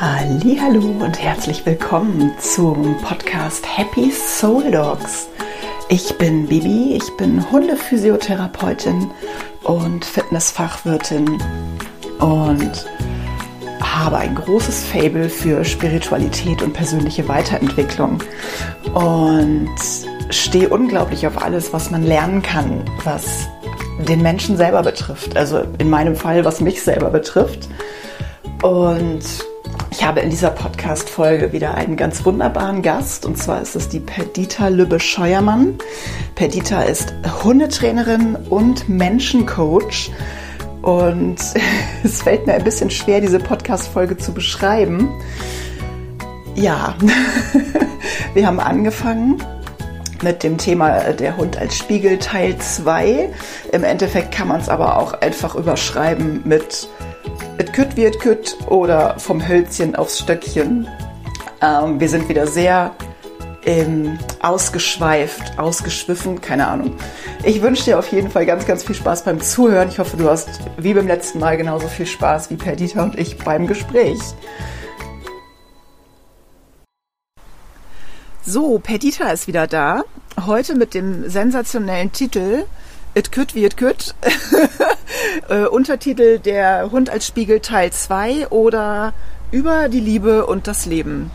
Hallo und herzlich willkommen zum Podcast Happy Soul Dogs. Ich bin Bibi, ich bin Hundephysiotherapeutin und Fitnessfachwirtin und habe ein großes Fable für Spiritualität und persönliche Weiterentwicklung und stehe unglaublich auf alles, was man lernen kann, was den Menschen selber betrifft. Also in meinem Fall, was mich selber betrifft. Und ich habe in dieser Podcast-Folge wieder einen ganz wunderbaren Gast und zwar ist es die Perdita Lübbe-Scheuermann. Perdita ist Hundetrainerin und Menschencoach und es fällt mir ein bisschen schwer, diese Podcast-Folge zu beschreiben. Ja, wir haben angefangen mit dem Thema der Hund als Spiegel Teil 2. Im Endeffekt kann man es aber auch einfach überschreiben mit et kütt wird kütt oder vom Hölzchen aufs Stöckchen. Ähm, wir sind wieder sehr ähm, ausgeschweift, ausgeschwiffen, keine Ahnung. Ich wünsche dir auf jeden Fall ganz, ganz viel Spaß beim Zuhören. Ich hoffe, du hast wie beim letzten Mal genauso viel Spaß wie Perdita und ich beim Gespräch. So, Perdita ist wieder da. Heute mit dem sensationellen Titel It Could Wie It Could. äh, Untertitel Der Hund als Spiegel Teil 2 oder Über die Liebe und das Leben.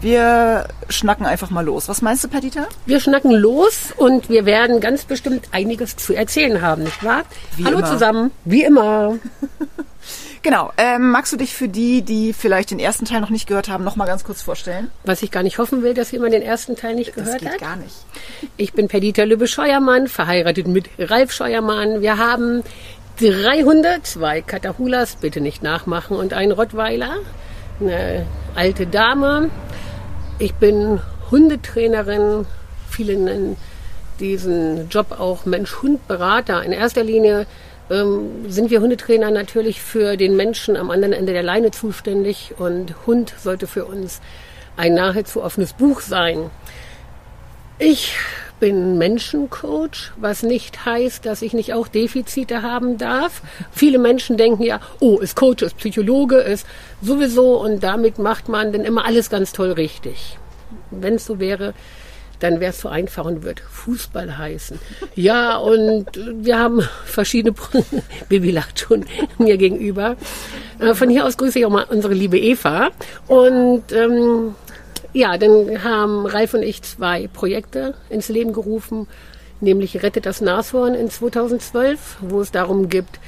Wir schnacken einfach mal los. Was meinst du, Perdita? Wir schnacken los und wir werden ganz bestimmt einiges zu erzählen haben, nicht wahr? Wie Hallo immer. zusammen, wie immer. Genau. Ähm, magst du dich für die, die vielleicht den ersten Teil noch nicht gehört haben, noch mal ganz kurz vorstellen? Was ich gar nicht hoffen will, dass jemand den ersten Teil nicht Das gehört geht hat. gar nicht. Ich bin Perdita Lübbe-Scheuermann, verheiratet mit Ralf Scheuermann. Wir haben drei Hunde, zwei Katahulas, bitte nicht nachmachen, und einen Rottweiler, eine alte Dame. Ich bin Hundetrainerin. Viele nennen diesen Job auch Mensch-Hund-Berater. In erster Linie ähm, sind wir Hundetrainer natürlich für den Menschen am anderen Ende der Leine zuständig und Hund sollte für uns ein nahezu offenes Buch sein. Ich bin Menschencoach, was nicht heißt, dass ich nicht auch Defizite haben darf. Viele Menschen denken ja, oh, ist Coach, ist Psychologe, ist sowieso und damit macht man dann immer alles ganz toll richtig. Wenn es so wäre, dann wäre es so einfach und wird Fußball heißen. Ja, und wir haben verschiedene, Bibi lacht schon mir gegenüber. Äh, Von hier aus grüße ich auch mal unsere liebe Eva. Und ähm, ja, dann haben Ralf und ich zwei Projekte ins Leben gerufen, nämlich Rettet das Nashorn in 2012, wo es darum gibt,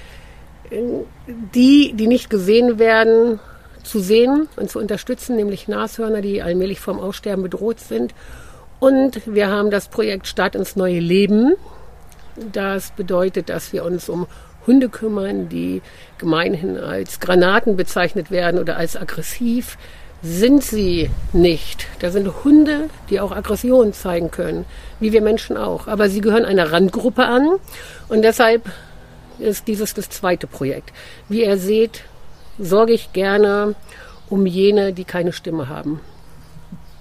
die, die nicht gesehen werden, zu sehen und zu unterstützen, nämlich Nashörner, die allmählich vom Aussterben bedroht sind. Und wir haben das Projekt Start ins neue Leben. Das bedeutet, dass wir uns um Hunde kümmern, die gemeinhin als Granaten bezeichnet werden oder als aggressiv. Sind sie nicht. Da sind Hunde, die auch Aggression zeigen können, wie wir Menschen auch. Aber sie gehören einer Randgruppe an und deshalb ist dieses das zweite Projekt. Wie ihr seht, sorge ich gerne um jene, die keine Stimme haben.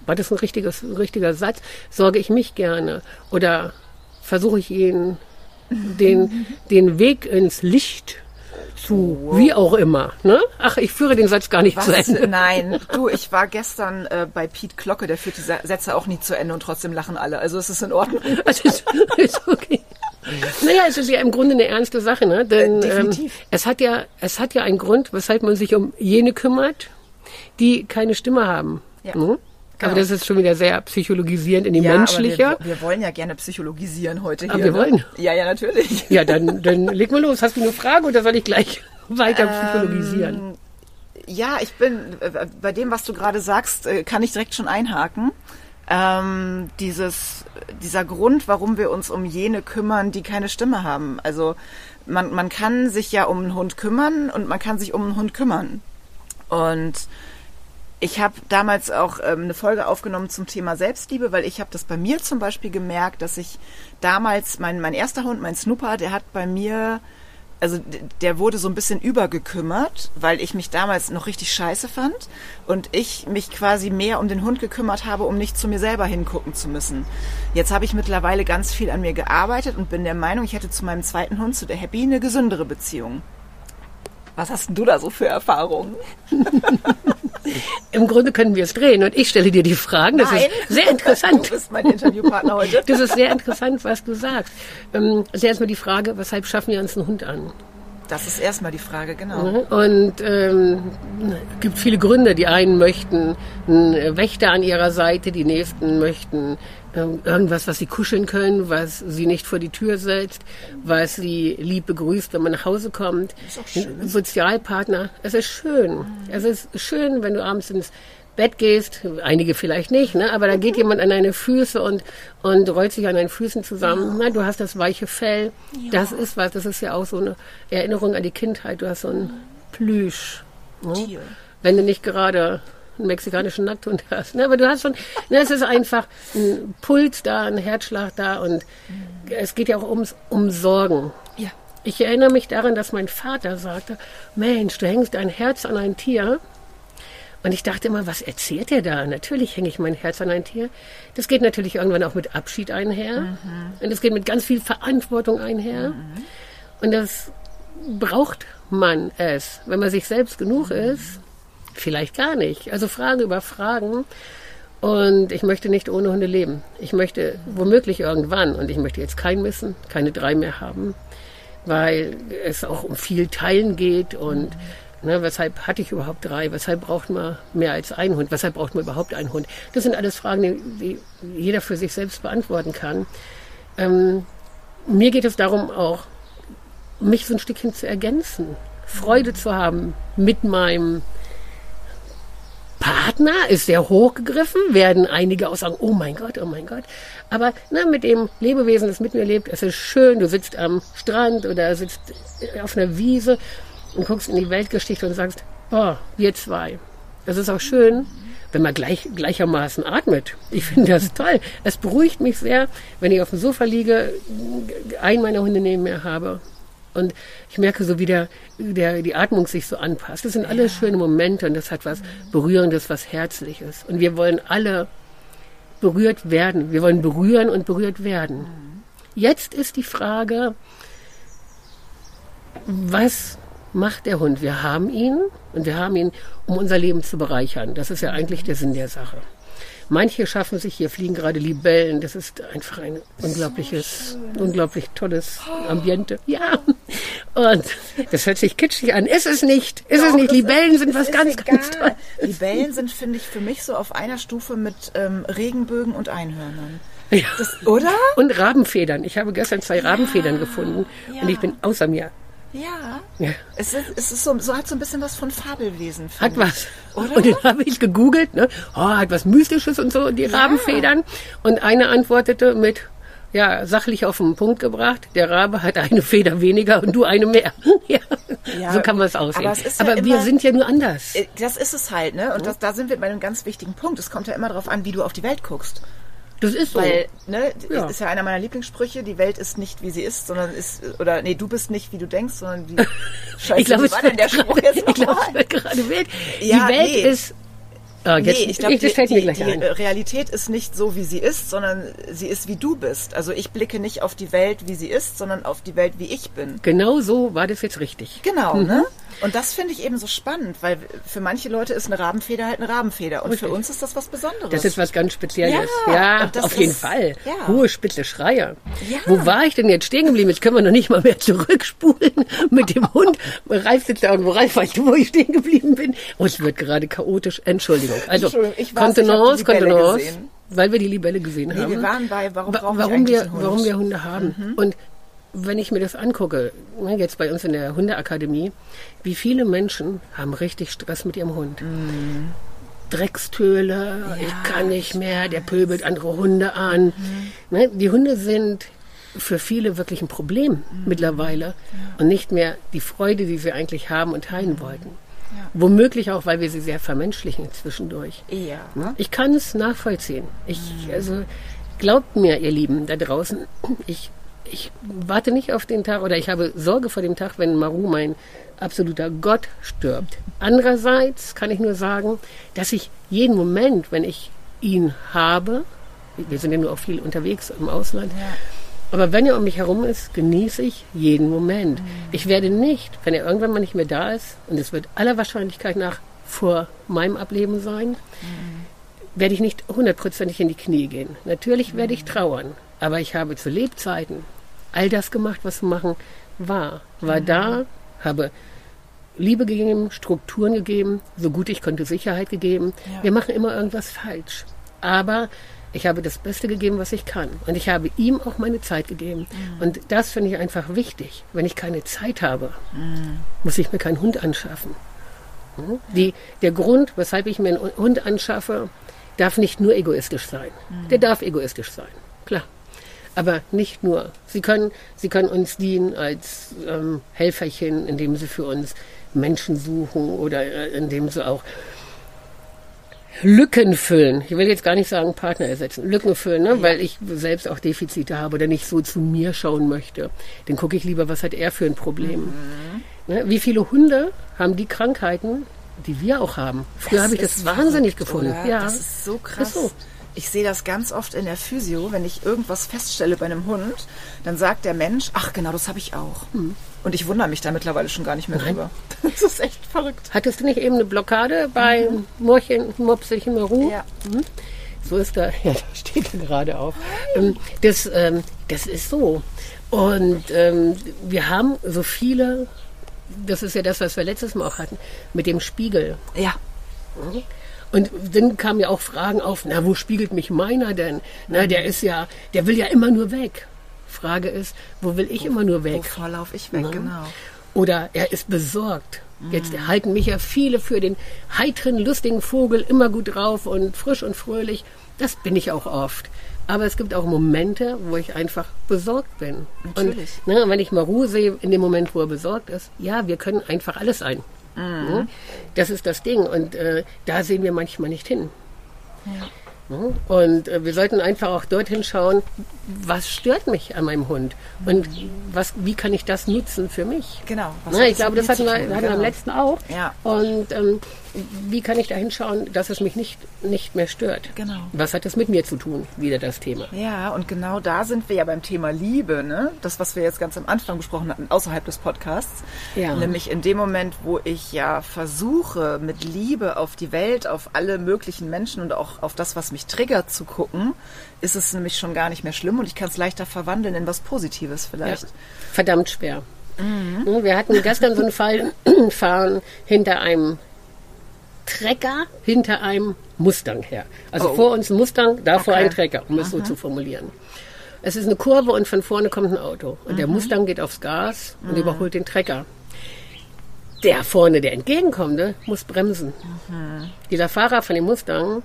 War das ein, richtiges, ein richtiger Satz? Sorge ich mich gerne oder versuche ich ihnen den, den Weg ins Licht zu, wie auch immer. Ne? Ach, ich führe den Satz gar nicht zu Was? Ende. Nein, du, ich war gestern äh, bei Pete Glocke, der führt die Sätze auch nie zu Ende und trotzdem lachen alle. Also es ist in Ordnung. Das ist, ist okay. Naja, es ist ja im Grunde eine ernste Sache, ne? Denn Äh, ähm, definitiv. es hat ja, es hat ja einen Grund, weshalb man sich um jene kümmert, die keine Stimme haben. Ja. Ne? Genau. Aber das ist schon wieder sehr psychologisierend in die menschliche. Aber wir, wir wollen ja gerne psychologisieren heute Ah, hier. wir ne? wollen? Ja, ja, natürlich. Ja, dann, dann leg mal los. Hast du eine Frage oder soll ich gleich weiter psychologisieren? Ja, ich bin äh, bei dem, was du gerade sagst, äh, kann ich direkt schon einhaken. Ähm, dieses, dieser Grund, warum wir uns um jene kümmern, die keine Stimme haben. Also man, man kann sich ja um einen Hund kümmern und man kann sich um einen Hund kümmern. Und ich habe damals auch ähm, eine Folge aufgenommen zum Thema Selbstliebe, weil ich habe das bei mir zum Beispiel gemerkt, dass ich damals, mein, mein erster Hund, mein Snooper, der hat bei mir, also der wurde so ein bisschen übergekümmert, weil ich mich damals noch richtig scheiße fand und ich mich quasi mehr um den Hund gekümmert habe, um nicht zu mir selber hingucken zu müssen. Jetzt habe ich mittlerweile ganz viel an mir gearbeitet und bin der Meinung, ich hätte zu meinem zweiten Hund, zu der Happy, eine gesündere Beziehung. Was hast denn du da so für Erfahrungen? Im Grunde können wir es drehen und ich stelle dir die Fragen. Das Nein. ist sehr interessant. Du bist mein Interviewpartner heute. Das ist sehr interessant, was du sagst. Ähm, also erstmal die Frage, weshalb schaffen wir uns einen Hund an? Das ist erstmal die Frage, genau. Und ähm, es gibt viele Gründe. Die einen möchten einen Wächter an ihrer Seite, die nächsten möchten irgendwas, was sie kuscheln können, was sie nicht vor die Tür setzt, was sie lieb begrüßt, wenn man nach Hause kommt. Ist auch schön. Ein Sozialpartner. Es ist schön. Es ist schön, wenn du abends ins Bett gehst, einige vielleicht nicht, ne? aber da geht jemand an deine Füße und, und rollt sich an deinen Füßen zusammen. Na, du hast das weiche Fell. Das ist was, das ist ja auch so eine Erinnerung an die Kindheit. Du hast so ein Plüsch. Ne? Tier. Wenn du nicht gerade einen mexikanischen Nackthund hast. Ne? Aber du hast schon, ne, es ist einfach ein Puls da, ein Herzschlag da und es geht ja auch ums, um Sorgen. Ja. Ich erinnere mich daran, dass mein Vater sagte, Mensch, du hängst dein Herz an ein Tier. Und ich dachte immer, was erzählt er da? Natürlich hänge ich mein Herz an ein Tier. Das geht natürlich irgendwann auch mit Abschied einher. Und es geht mit ganz viel Verantwortung einher. Und das braucht man es. Wenn man sich selbst genug ist, vielleicht gar nicht. Also Fragen über Fragen. Und ich möchte nicht ohne Hunde leben. Ich möchte womöglich irgendwann, und ich möchte jetzt keinen missen, keine drei mehr haben, weil es auch um viel Teilen geht und ne, weshalb hatte ich überhaupt drei? Weshalb braucht man mehr als einen Hund? Weshalb braucht man überhaupt einen Hund? Das sind alles Fragen, die, jeder für sich selbst beantworten kann. Ähm, mir geht es darum auch, mich so ein Stückchen zu ergänzen, Freude zu haben mit meinem Partner ist sehr hochgegriffen, werden einige auch sagen, oh mein Gott, oh mein Gott. Aber na, mit dem Lebewesen, das mit mir lebt, es ist schön, du sitzt am Strand oder sitzt auf einer Wiese und guckst in die Weltgeschichte und sagst, oh, wir zwei. Das ist auch schön, wenn man gleich, gleichermaßen atmet. Ich finde das toll. Es beruhigt mich sehr, wenn ich auf dem Sofa liege, einen meiner Hunde neben mir habe und ich merke so, wie der, der, die Atmung sich so anpasst. Das sind alles schöne Momente und das hat was Berührendes, was Herzliches. Und wir wollen alle berührt werden. Wir wollen berühren und berührt werden. Jetzt ist die Frage, was macht der Hund? Wir haben ihn und wir haben ihn, um unser Leben zu bereichern. Das ist ja eigentlich der Sinn der Sache. Manche schaffen sich, hier fliegen gerade Libellen. Das ist einfach ein unglaubliches, unglaublich tolles Ambiente. Ja. Und das hört sich kitschig an. Ist es nicht. Ist es Doch, nicht. das Libellen sind was ganz, ganz egal. toll. Libellen sind, finde ich, für mich so auf einer Stufe mit ähm, Regenbögen und Einhörnern. Ja. Das, oder? Und Rabenfedern. Ich habe gestern zwei Rabenfedern gefunden und ich bin außer mir. Ja. Ja. Es ist, es ist so, so hat so ein bisschen was von Fabelwesen. Hat was. Oder? Und dann habe ich gegoogelt, ne? Oh, hat was Mystisches und so, die Rabenfedern. Und eine antwortete mit, ja, sachlich auf den Punkt gebracht, der Rabe hat eine Feder weniger und du eine mehr. ja, Ja, so kann man es aussehen. aber es ist ja aber wir immer- sind ja nur anders. Äh, Das ist es halt, ne? Und das, da sind wir bei einem ganz wichtigen Punkt. Es kommt ja immer darauf an, wie du auf die Welt guckst. Das ist so. Weil, ne, Ja. ist ja einer meiner Lieblingssprüche, die Welt ist nicht, wie sie ist, sondern ist, oder nee, du bist nicht, wie du denkst, sondern wie, scheiße, ich glaube, wie war denn der Spruch gerade, jetzt ich glaube, nochmal? es wird gerade wild. Ja, die Welt nee. ist. Ah, jetzt, nee, ich glaube, die, die, die. Realität ist nicht so, wie sie ist, sondern sie ist, wie du bist. Also ich blicke nicht auf die Welt, wie sie ist, sondern auf die Welt, wie ich bin. Genau so war das jetzt richtig. Genau, Mhm. ne? Und das finde ich eben so spannend, weil für manche Leute ist eine Rabenfeder halt eine Rabenfeder und für Richtig. uns ist das was Besonderes. Das ist was ganz Spezielles. Ja, Ja, und auf jeden ist- Fall. ja. Hohe, spitze Schreier. Ja. Wo war ich denn jetzt stehen geblieben? Jetzt können wir noch nicht mal mehr zurückspulen mit dem Hund. Ralf sitzt da irgendwo. Ralf, weißt du, wo ich stehen geblieben bin? Oh, es wird gerade chaotisch. Entschuldigung. Also, ich weiß, Kontenance, Kontenance. gesehen. Weil wir die Libelle gesehen Nee, haben. wir waren bei, warum Wa- warum wir? Mhm. warum wir Hunde haben. Und wenn ich mir das angucke, ne, jetzt bei uns in der Hundeakademie, wie viele Menschen haben richtig Stress mit ihrem Hund. Mhm. Dreckstöle, ich kann nicht mehr, der pöbelt andere Hunde an. Ne, die Hunde sind für viele wirklich ein Problem mittlerweile und nicht mehr die Freude, die sie eigentlich haben und teilen wollten. Womöglich auch, weil wir sie sehr vermenschlichen zwischendurch. Ja. Ne? Ich kann es nachvollziehen. Ich, also, glaubt mir, ihr Lieben da draußen, ich, ich warte nicht auf den Tag oder ich habe Sorge vor dem Tag, wenn Maru, mein absoluter Gott, stirbt. Andererseits kann ich nur sagen, dass ich jeden Moment, wenn ich ihn habe, wir sind ja nur auch viel unterwegs im Ausland, aber wenn er um mich herum ist, genieße ich jeden Moment. Ich werde nicht, wenn er irgendwann mal nicht mehr da ist, und es wird aller Wahrscheinlichkeit nach vor meinem Ableben sein, mhm. werde ich nicht hundertprozentig in die Knie gehen. Natürlich mhm. werde ich trauern, aber ich habe zu Lebzeiten all das gemacht, was zu machen war. War mhm. da, habe Liebe gegeben, Strukturen gegeben, so gut ich konnte Sicherheit gegeben. Ja. Wir machen immer irgendwas falsch. Aber ich habe das Beste gegeben, was ich kann. Und ich habe ihm auch meine Zeit gegeben. Mhm. Und das finde ich einfach wichtig. Wenn ich keine Zeit habe, mhm. muss ich mir keinen Hund anschaffen. Mhm. Die, der Grund, weshalb ich mir einen Hund anschaffe, darf nicht nur egoistisch sein. Mhm. Der darf egoistisch sein, klar. Aber nicht nur. Sie können, sie können uns dienen als ähm, Helferchen, indem sie für uns Menschen suchen oder äh, indem sie auch Lücken füllen. Ich will jetzt gar nicht sagen Partner ersetzen. Lücken füllen, ne? Weil ich selbst auch Defizite habe oder nicht so zu mir schauen möchte. Dann gucke ich lieber, was hat er für ein Problem. Mhm. Ne? Wie viele Hunde haben die Krankheiten, die wir auch haben? Früher habe ich das wahnsinnig verrückt, gefunden. Oder? Ja. Das ist so krass. Ist so. Ich sehe das ganz oft in der Physio, wenn ich irgendwas feststelle bei einem Hund, dann sagt der Mensch, ach genau, das habe ich auch. Mhm. Und ich wundere mich da mittlerweile schon gar nicht mehr Nein. drüber. Das ist echt verrückt. Hattest du nicht eben eine Blockade bei mhm. Murchen, Mopselchen Maru? Ja. Mhm. So ist da, ja, da steht er gerade auf. Ähm, das, ähm, das ist so. Und ähm, wir haben so viele, das ist ja das, was wir letztes Mal auch hatten, mit dem Spiegel. Ja. Und dann kamen ja auch Fragen auf, na, wo spiegelt mich meiner denn? Na, der ist ja, der will ja immer nur weg. Frage ist, wo will ich wo, immer nur weg? Wovor laufe ich weg, na? genau. Oder er ist besorgt. Jetzt mhm. halten mich ja viele für den heiteren, lustigen Vogel, immer gut drauf und frisch und fröhlich. Das bin ich auch oft. Aber es gibt auch Momente, wo ich einfach besorgt bin. Natürlich. Und ne, wenn ich Maru sehe, in dem Moment, wo er besorgt ist, ja, wir können einfach alles sein. Mhm. Das ist das Ding. Und äh, da sehen wir manchmal nicht hin. Ja. Und äh, wir sollten einfach auch dorthin schauen, was stört mich an meinem Hund und was, wie kann ich das nutzen für mich. Genau. Na, ich glaube, das hatten wir, hatten wir genau. am letzten auch. Ja. Und ähm, wie kann ich da hinschauen, dass es mich nicht, nicht mehr stört? Genau. Was hat das mit mir zu tun? Wieder das Thema. Ja, und genau da sind wir ja beim Thema Liebe, ne? Das, was wir jetzt ganz am Anfang besprochen hatten, außerhalb des Podcasts. Ja. Nämlich in dem Moment, wo ich ja versuche, mit Liebe auf die Welt, auf alle möglichen Menschen und auch auf das, was mich triggert, zu gucken, ist es nämlich schon gar nicht mehr schlimm und ich kann es leichter verwandeln in was Positives vielleicht. Ja. Verdammt schwer. Mhm. Wir hatten gestern so einen Fall, fahren hinter einem Trecker hinter einem Mustang her. Also oh. vor uns ein Mustang, davor okay. ein Trecker, um es so zu formulieren. Es ist eine Kurve und von vorne kommt ein Auto. Und mhm. der Mustang geht aufs Gas und mhm. überholt den Trecker. Der vorne, der entgegenkommende, muss bremsen. Mhm. Dieser Fahrer von dem Mustang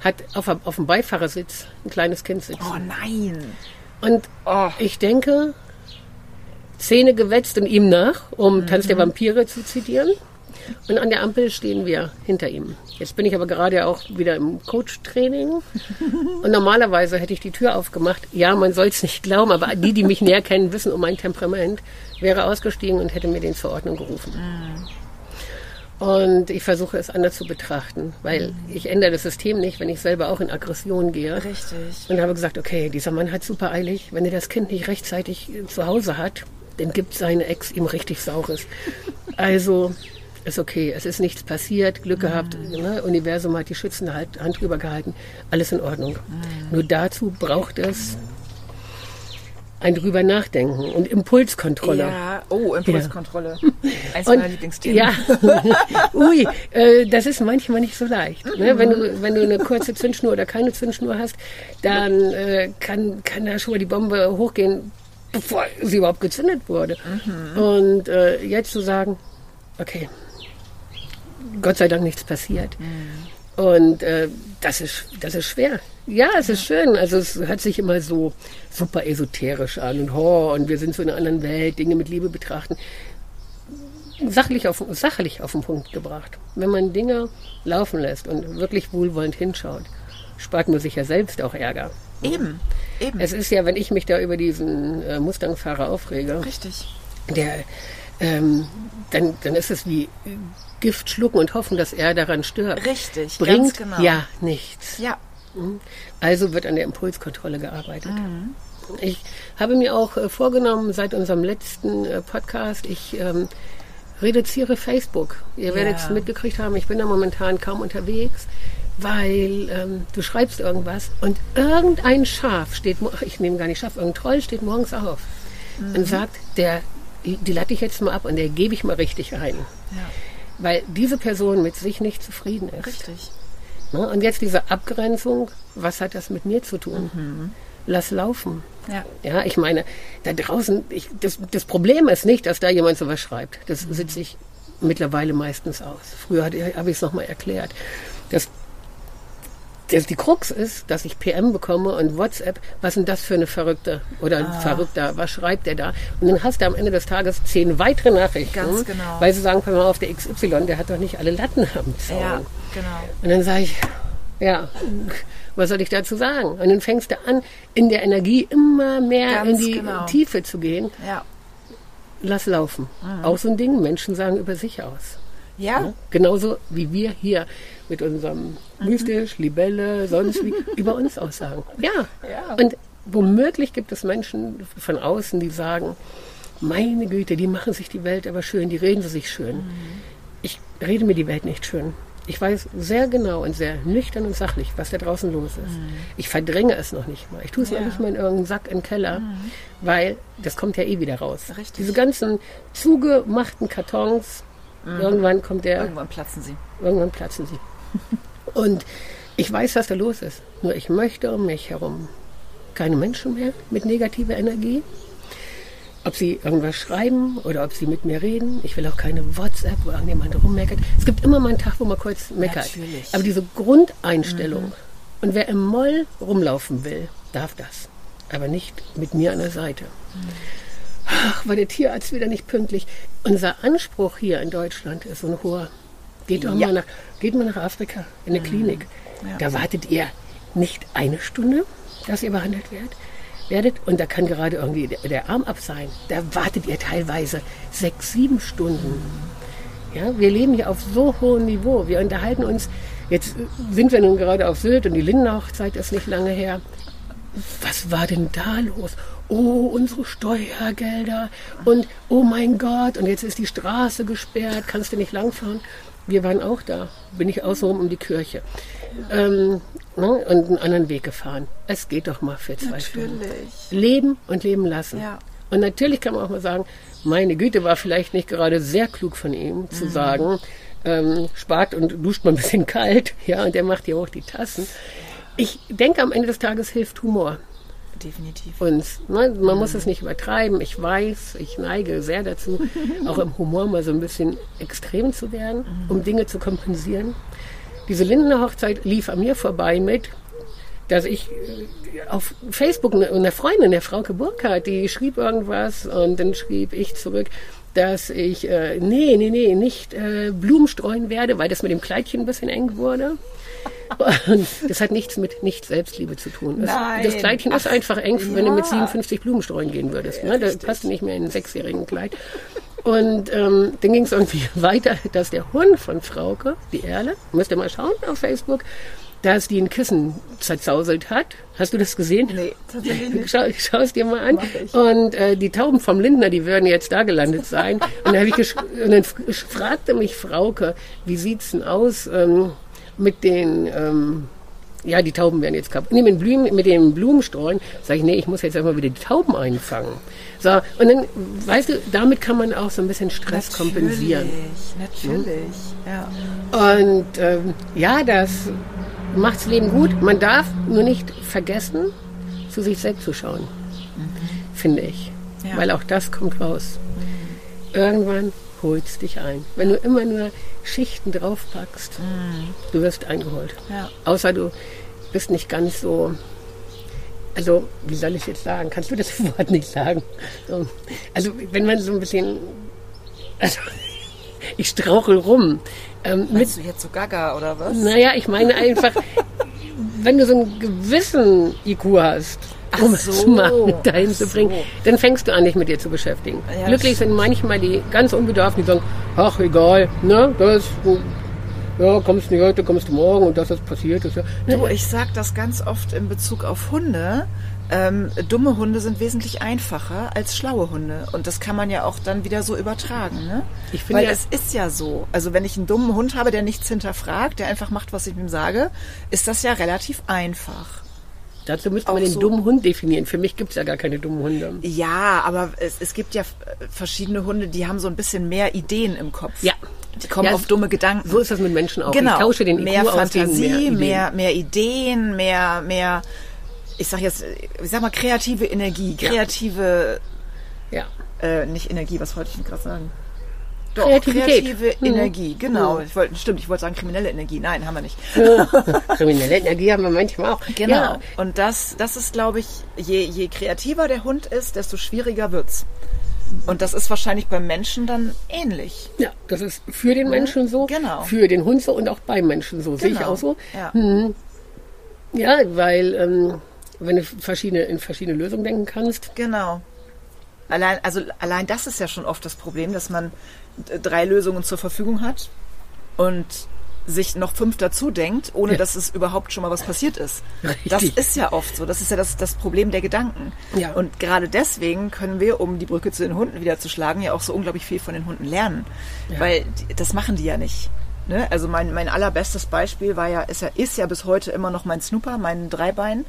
hat auf, auf dem Beifahrersitz ein kleines Kind sitzen. Oh nein! Und oh. ich denke, Zähne gewetzt und ihm nach, um Tanz der mhm. Vampire zu zitieren. Und an der Ampel stehen wir hinter ihm. Jetzt bin ich aber gerade auch wieder im Coach-Training. Und normalerweise hätte ich die Tür aufgemacht. Ja, man soll es nicht glauben, aber die, die mich näher kennen, wissen um mein Temperament. Wäre ausgestiegen und hätte mir den zur Ordnung gerufen. Und ich versuche es anders zu betrachten, weil ich ändere das System nicht, wenn ich selber auch in Aggression gehe. Richtig. Und habe gesagt, okay, dieser Mann hat super eilig. Wenn er das Kind nicht rechtzeitig zu Hause hat, dann gibt seine Ex ihm richtig Saures. Also ist okay, es ist nichts passiert, Glück gehabt, mhm. ne? Universum hat die schützende Hand drüber gehalten, alles in Ordnung. Mhm. Nur dazu braucht es ein drüber nachdenken und Impulskontrolle. Ja, oh, Impulskontrolle. Ja. Eins meiner Lieblingsthemen. Ja, ui, äh, das ist manchmal nicht so leicht. Ne? Wenn, du, wenn du eine kurze Zündschnur oder keine Zündschnur hast, dann äh, kann, kann da schon mal die Bombe hochgehen, bevor sie überhaupt gezündet wurde. Mhm. Und äh, jetzt zu sagen, okay, Gott sei Dank nichts passiert. Mhm. Und äh, das, ist, das ist schwer. Ja, es ist schön. Also es hört sich immer so super esoterisch an und, oh, und wir sind so in einer anderen Welt, Dinge mit Liebe betrachten. Sachlich auf, sachlich auf den Punkt gebracht. Wenn man Dinge laufen lässt und wirklich wohlwollend hinschaut, spart man sich ja selbst auch Ärger. Eben, eben. Es ist ja, wenn ich mich da über diesen äh, Mustang-Fahrer aufrege. Richtig. Der, ähm, dann, dann ist es wie Gift schlucken und hoffen, dass er daran stört. Richtig, bringt genau. ja nichts. Ja. Mhm. Also wird an der Impulskontrolle gearbeitet. Mhm. Ich habe mir auch äh, vorgenommen, seit unserem letzten äh, Podcast, ich ähm, reduziere Facebook. Ihr werdet es mitgekriegt haben, ich bin da momentan kaum unterwegs, weil ähm, du schreibst irgendwas und irgendein Schaf steht, ich nehme gar nicht Schaf, irgendein Troll steht morgens auf und sagt, der, die lade ich jetzt mal ab und der gebe ich mal richtig ein. Ja, Weil diese Person mit sich nicht zufrieden ist. richtig. Ne? Und jetzt diese Abgrenzung, was hat das mit mir zu tun? Lass laufen. Ja. Ja, ich meine, da draußen, ich, das, das Problem ist nicht, dass da jemand sowas schreibt. Das sitze ich mittlerweile meistens aus. Früher habe ich es nochmal erklärt. Das, die Krux ist, dass ich PM bekomme und WhatsApp, was sind das für eine Verrückte oder ein Verrückter, was schreibt der da? Und dann hast du am Ende des Tages zehn weitere Nachrichten, Ganz genau. weil sie sagen, pass mal auf, der XY, der hat doch nicht alle Latten am Zaun. Ja, genau. Und dann sage ich, ja, was soll ich dazu sagen? Und dann fängst du an, in der Energie immer mehr Ganz in die genau. Tiefe zu gehen. Ja. Lass laufen. Mhm. Auch so ein Ding, Menschen sagen über sich aus. Ja, Genauso wie wir hier mit unserem Mystisch, Libelle, sonst wie, über uns aussagen. Ja. Ja. Und womöglich gibt es Menschen von außen, die sagen, meine Güte, die machen sich die Welt aber schön, die reden sie sich schön. Ich rede mir die Welt nicht schön. Ich weiß sehr genau und sehr nüchtern und sachlich, was da draußen los ist. Ich verdränge es noch nicht mal. Ich tue es Ja. noch nicht mal in irgendeinen Sack im Keller, weil das kommt ja eh wieder raus. Richtig. Diese ganzen zugemachten Kartons, irgendwann kommt der irgendwann platzen sie. Irgendwann platzen sie. Und ich weiß, was da los ist. Nur ich möchte um mich herum keine Menschen mehr mit negativer Energie. Ob sie irgendwas schreiben oder ob sie mit mir reden. Ich will auch keine WhatsApp, wo irgendjemand rummeckert. Es gibt immer mal einen Tag, wo man kurz meckert. Natürlich. Aber diese Grundeinstellung. Und wer im Moll rumlaufen will, darf das. Aber nicht mit mir an der Seite. Ach, war der Tierarzt wieder nicht pünktlich. Unser Anspruch hier in Deutschland ist so ein hoher. Geht doch Ja. mal nach, geht mal nach Afrika in eine Klinik. Ja. Da wartet ihr nicht eine Stunde, dass ihr behandelt werdet. werdet und da kann gerade irgendwie der, der Arm ab sein. Da wartet ihr teilweise sechs, sieben Stunden. Ja, wir leben hier auf so hohem Niveau. Wir unterhalten uns. Jetzt sind wir nun gerade auf Sylt und die Lindenhochzeit ist nicht lange her. Was war denn da los? Oh, unsere Steuergelder und oh mein Gott, und jetzt ist die Straße gesperrt, kannst du nicht langfahren. Wir waren auch da, bin ich außenrum um die Kirche ähm, ne, und einen anderen Weg gefahren. Es geht doch mal für zwei Stunden. Natürlich. Leben und leben lassen. Ja. Und natürlich kann man auch mal sagen, meine Güte war vielleicht nicht gerade sehr klug von ihm zu sagen, ähm, spart und duscht mal ein bisschen kalt, ja, und der macht hier hoch die Tassen. Ich denke, am Ende des Tages hilft Humor Definitiv. uns. Ne? Man muss es nicht übertreiben. Ich weiß, ich neige sehr dazu, auch im Humor mal so ein bisschen extrem zu werden, um Dinge zu kompensieren. Diese Lindener Hochzeit lief an mir vorbei mit, dass ich äh, auf Facebook eine, eine Freundin, der Frauke Burkhardt, die schrieb irgendwas und dann schrieb ich zurück, dass ich, äh, nee, nee, nee, nicht äh, Blumen streuen werde, weil das mit dem Kleidchen ein bisschen eng wurde. Und das hat nichts mit nicht Selbstliebe zu tun. Das, das Kleidchen ist einfach eng, wenn du mit ja. 57 Blumen streuen gehen würdest. Ne? Das passt nicht mehr in ein sechsjährigen Kleid. Und ähm, dann ging es irgendwie weiter, dass der Hund von Frauke, die Erle, müsst ihr mal schauen auf Facebook, dass die ein Kissen zerzauselt hat. Hast du das gesehen? Nee, tatsächlich nicht. Schau, schau es dir mal an. Und äh, die Tauben vom Lindner, die würden jetzt da gelandet sein. Und, dann ich und dann fragte mich Frauke, wie sieht's denn aus ähm, mit den, ähm, ja, die Tauben werden jetzt kaputt. Nee, mit, Blumen, mit den Blumenstreuen. Sag ich, nee, ich muss jetzt einfach wieder die Tauben einfangen. So, und dann, weißt du, damit kann man auch so ein bisschen Stress kompensieren. Natürlich, natürlich. Ja. Und ähm, ja, das macht's Leben gut. Man darf nur nicht vergessen, zu sich selbst zu schauen, finde ich. Ja. Weil auch das kommt raus. Irgendwann holt's dich ein. Wenn du immer nur Schichten draufpackst, du wirst eingeholt. Ja. Außer du bist nicht ganz so. Also, wie soll ich jetzt sagen? Kannst du das Wort nicht sagen? So. Also, wenn man so ein bisschen. Also, ich strauchel rum. Ähm, mit Bist du jetzt so gaga oder was? naja, ich meine einfach, wenn du so einen gewissen IQ hast, Um es so, mal dahin zu ach bringen, so. dann fängst du an, dich mit dir zu beschäftigen. Ja, Glücklich das sind manchmal die ganz Unbedarften, die sagen, ach egal, ne, das, ja, kommst nicht heute, kommst du morgen und das ist passiert. Ist ja, Du, ich sag das ganz oft in Bezug auf Hunde. ähm, dumme Hunde sind wesentlich einfacher als schlaue Hunde. Und das kann man ja auch dann wieder so übertragen. Ne? Ich finde Weil ja- es ist ja so. Also wenn ich einen dummen Hund habe, der nichts hinterfragt, der einfach macht, was ich ihm sage, ist das ja relativ einfach. Dazu müsste man den so. dummen Hund definieren. Für mich gibt es ja gar keine dummen Hunde. Ja, aber es, es gibt ja äh, verschiedene Hunde, die haben so ein bisschen mehr Ideen im Kopf. Ja. Die kommen Ja, auf dumme Gedanken. So ist das mit Menschen auch. Genau. Ich tausche den IQ mehr aus Fantasie, mehr, Ideen. mehr, mehr Ideen, mehr, mehr, ich sag jetzt, ich sag mal kreative Energie, Ja. kreative, Ja. äh, nicht Energie, was wollte ich denn gerade sagen? Doch, Kreativität. kreative Mhm. Energie, genau. Ich wollte, stimmt, ich wollte sagen kriminelle Energie. Nein, haben wir nicht. Kriminelle Energie haben wir manchmal auch. Genau. Ja. Und das, das ist, glaube ich, je, je kreativer der Hund ist, desto schwieriger wird's. Und das ist wahrscheinlich beim Menschen dann ähnlich. ja, das ist für den Menschen so, Genau. für den Hund so und auch beim Menschen so. Sehe ich Genau. auch so. Ja. Ja, weil ähm, wenn du verschiedene, in verschiedene Lösungen denken kannst, Genau. Allein, also allein das ist ja schon oft das Problem, dass man drei Lösungen zur Verfügung hat und sich noch fünf dazu denkt, ohne Ja. dass es überhaupt schon mal was passiert ist. Richtig. Das ist ja oft so. Das ist ja das, das Problem der Gedanken. Ja. Und gerade deswegen können wir, um die Brücke zu den Hunden wieder zu schlagen, ja auch so unglaublich viel von den Hunden lernen. Weil die, das machen die ja nicht. Ne? Also mein, mein allerbestes Beispiel war ja, ist ja, ist ja bis heute immer noch mein Snooper, mein Dreibein,